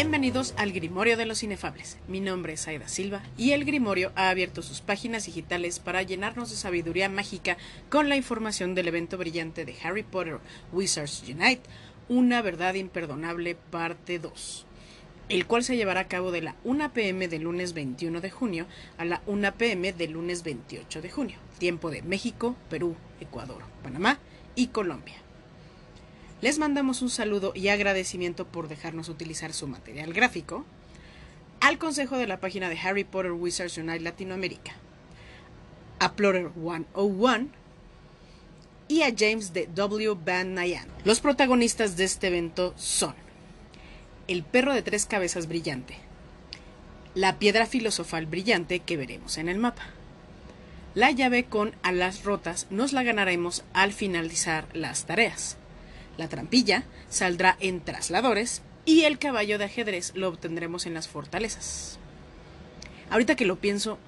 Bienvenidos al Grimorio de los Inefables. Mi nombre es Aida Silva y el Grimorio ha abierto sus páginas digitales para llenarnos de sabiduría mágica con la información del evento brillante de Harry Potter Wizards Unite, Una verdad imperdonable parte 2, el cual se llevará a cabo de la 1 pm del lunes 21 de junio a la 1 pm del lunes 28 de junio, tiempo de México, Perú, Ecuador, Panamá y Colombia. Les mandamos un saludo y agradecimiento por dejarnos utilizar su material gráfico al consejo de la página de Harry Potter Wizards Unite Latinoamérica, a Plotter 101 y a James de W. Van Nayan. Los protagonistas de este evento son el perro de tres cabezas brillante, la piedra filosofal brillante que veremos en el mapa. La llave con alas rotas nos la ganaremos al finalizar las tareas. La trampilla saldrá en trasladores y el caballo de ajedrez lo obtendremos en las fortalezas. Ahorita que lo pienso,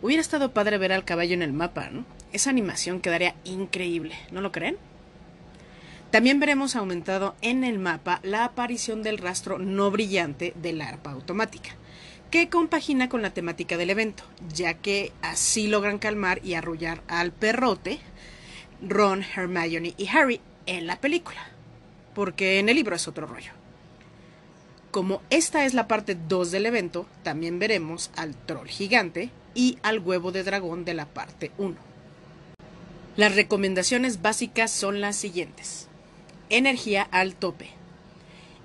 hubiera estado padre ver al caballo en el mapa, ¿no? Esa animación quedaría increíble, ¿no lo creen? También veremos aumentado en el mapa la aparición del rastro no brillante del arpa automática, que compagina con la temática del evento, ya que así logran calmar y arrullar al perrote, Ron, Hermione y Harry en la película, porque en el libro es otro rollo. Como esta es la parte 2 del evento, también veremos al troll gigante y al huevo de dragón de la parte 1. Las recomendaciones básicas son las siguientes. Energía al tope.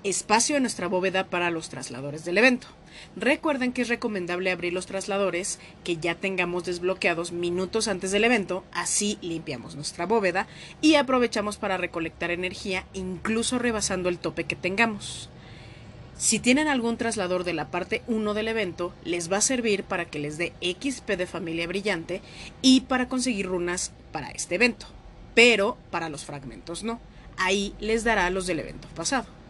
Espacio en nuestra bóveda para los trasladores del evento. Recuerden que es recomendable abrir los trasladores que ya tengamos desbloqueados minutos antes del evento, así limpiamos nuestra bóveda y aprovechamos para recolectar energía incluso rebasando el tope que tengamos. Si tienen algún traslador de la parte 1 del evento, les va a servir para que les dé XP de familia brillante y para conseguir runas para este evento, pero para los fragmentos no. Ahí les dará los del evento pasado.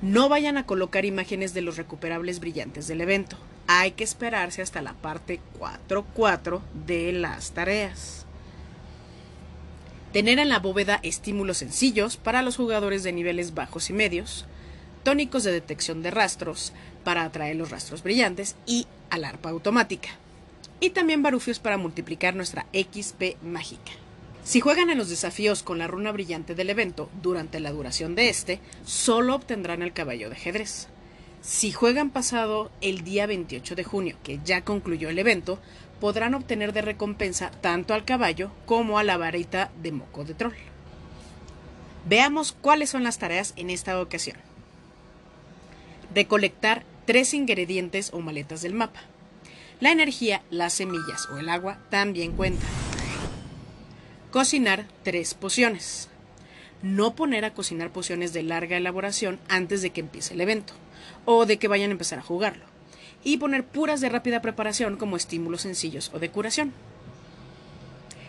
No vayan a colocar imágenes de los recuperables brillantes del evento. Hay que esperarse hasta la parte 4.4 de las tareas. Tener en la bóveda estímulos sencillos para los jugadores de niveles bajos y medios, tónicos de detección de rastros para atraer los rastros brillantes y alarpa automática. Y también barufios para multiplicar nuestra XP mágica. Si juegan en los desafíos con la runa brillante del evento durante la duración de este, solo obtendrán el caballo de ajedrez. Si juegan pasado el día 28 de junio, que ya concluyó el evento, podrán obtener de recompensa tanto al caballo como a la varita de moco de troll. Veamos cuáles son las tareas en esta ocasión. Recolectar tres ingredientes o maletas del mapa. La energía, las semillas o el agua también cuentan. Cocinar tres pociones. No poner a cocinar pociones de larga elaboración antes de que empiece el evento o de que vayan a empezar a jugarlo. Y poner puras de rápida preparación como estímulos sencillos o de curación.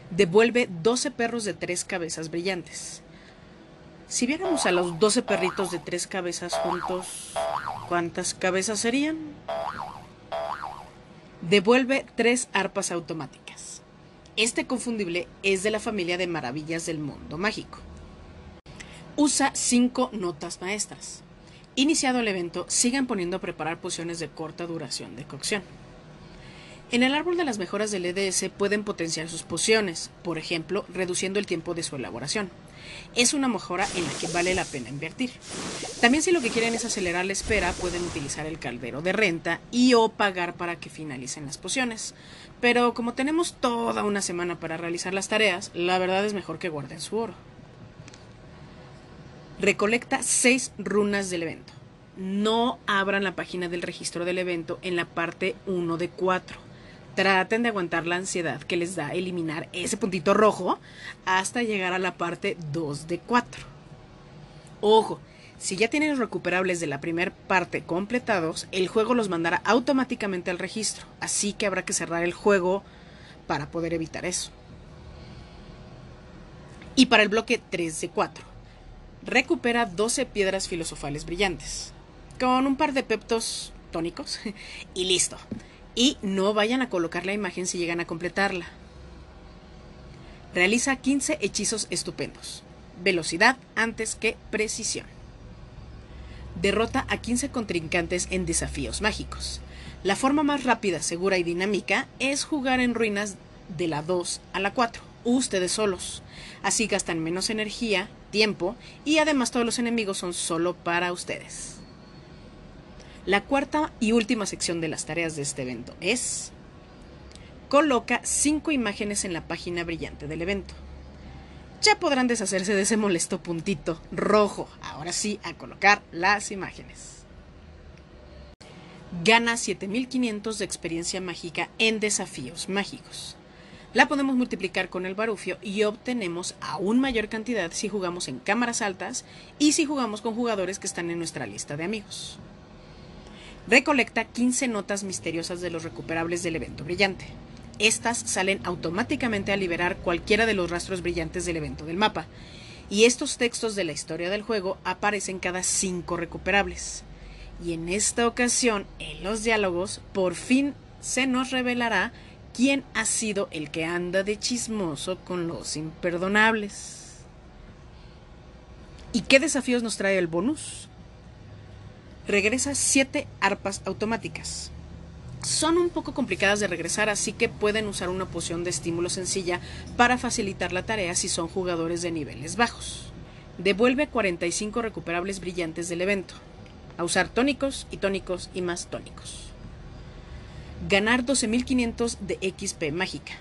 Devuelve 12 perros de tres cabezas brillantes. Si viéramos a los 12 perritos de tres cabezas juntos, ¿cuántas cabezas serían? Devuelve tres arpas automáticas. Este confundible es de la familia de maravillas del mundo mágico. Usa cinco notas maestras. Iniciado el evento, sigan poniendo a preparar pociones de corta duración de cocción. En el árbol de las mejoras del EDS pueden potenciar sus pociones, por ejemplo, reduciendo el tiempo de su elaboración. Es una mejora en la que vale la pena invertir. También si lo que quieren es acelerar la espera, pueden utilizar el caldero de renta y o pagar para que finalicen las pociones. Pero como tenemos toda una semana para realizar las tareas, la verdad es mejor que guarden su oro. Recolecta seis runas del evento. No abran la página del registro del evento en la parte 1 de 4. Traten de aguantar la ansiedad que les da eliminar ese puntito rojo hasta llegar a la parte 2 de 4. Ojo, si ya tienen recuperables de la primera parte completados, el juego los mandará automáticamente al registro, así que habrá que cerrar el juego para poder evitar eso. Y para el bloque 3 de 4, recupera 12 piedras filosofales brillantes, con un par de peptos tónicos, y listo. Y no vayan a colocar la imagen si llegan a completarla. Realiza 15 hechizos estupendos. Velocidad antes que precisión. Derrota a 15 contrincantes en desafíos mágicos. La forma más rápida, segura y dinámica es jugar en ruinas de la 2 a la 4, ustedes solos. Así gastan menos energía, tiempo y además todos los enemigos son solo para ustedes. La cuarta y última sección de las tareas de este evento es coloca 5 imágenes en la página brillante del evento. Ya podrán deshacerse de ese molesto puntito rojo. Ahora sí, a colocar las imágenes. Gana 7500 de experiencia mágica en desafíos mágicos. La podemos multiplicar con el barufio y obtenemos aún mayor cantidad si jugamos en cámaras altas y si jugamos con jugadores que están en nuestra lista de amigos. Recolecta 15 notas misteriosas de los recuperables del evento brillante. Estas salen automáticamente a liberar cualquiera de los rastros brillantes del evento del mapa, y estos textos de la historia del juego aparecen cada 5 recuperables. Y en esta ocasión, en los diálogos, por fin se nos revelará quién ha sido el que anda de chismoso con los imperdonables. ¿Y qué desafíos nos trae el bonus? Regresa siete arpas automáticas. Son un poco complicadas de regresar, así que pueden usar una poción de estímulo sencilla para facilitar la tarea si son jugadores de niveles bajos. Devuelve 45 recuperables brillantes del evento. A usar tónicos y tónicos y más tónicos ganar 12.500 de XP mágica.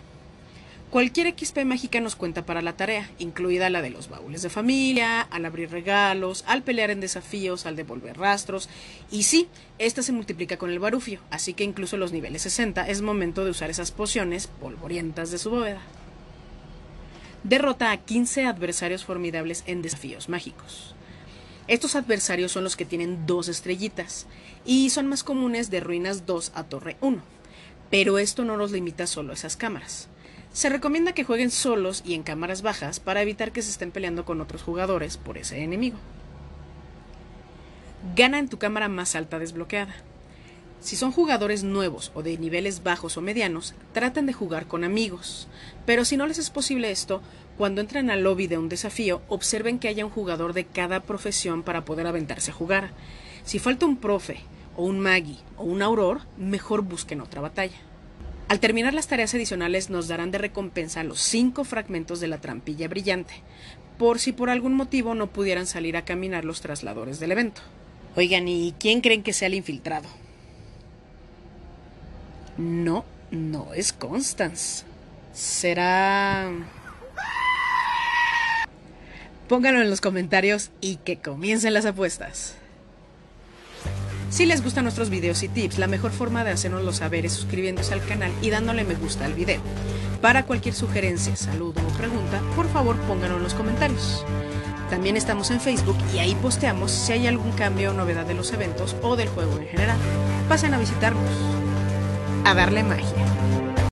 Cualquier XP mágica nos cuenta para la tarea, incluida la de los baúles de familia, al abrir regalos, al pelear en desafíos, al devolver rastros. Y sí, esta se multiplica con el barufio, así que incluso los niveles 60 es momento de usar esas pociones polvorientas de su bóveda. Derrota a 15 adversarios formidables en desafíos mágicos. Estos adversarios son los que tienen dos estrellitas y son más comunes de ruinas 2 a torre 1. Pero esto no los limita solo a esas cámaras. Se recomienda que jueguen solos y en cámaras bajas para evitar que se estén peleando con otros jugadores por ese enemigo. Gana en tu cámara más alta desbloqueada. Si son jugadores nuevos o de niveles bajos o medianos, traten de jugar con amigos. Pero si no les es posible esto, cuando entren al lobby de un desafío, observen que haya un jugador de cada profesión para poder aventarse a jugar. Si falta un profe, o un magi, o un auror, mejor busquen otra batalla. Al terminar las tareas adicionales nos darán de recompensa los cinco fragmentos de la trampilla brillante, por si por algún motivo no pudieran salir a caminar los trasladores del evento. Oigan, ¿y quién creen que sea el infiltrado? No, no es Constance. Será... Pónganlo en los comentarios y que comiencen las apuestas. Si les gustan nuestros videos y tips, la mejor forma de hacernoslo saber es suscribiéndose al canal y dándole me gusta al video. Para cualquier sugerencia, saludo o pregunta, por favor pónganlo en los comentarios. También estamos en Facebook y ahí posteamos si hay algún cambio o novedad de los eventos o del juego en general. Pasen a visitarnos a darle magia.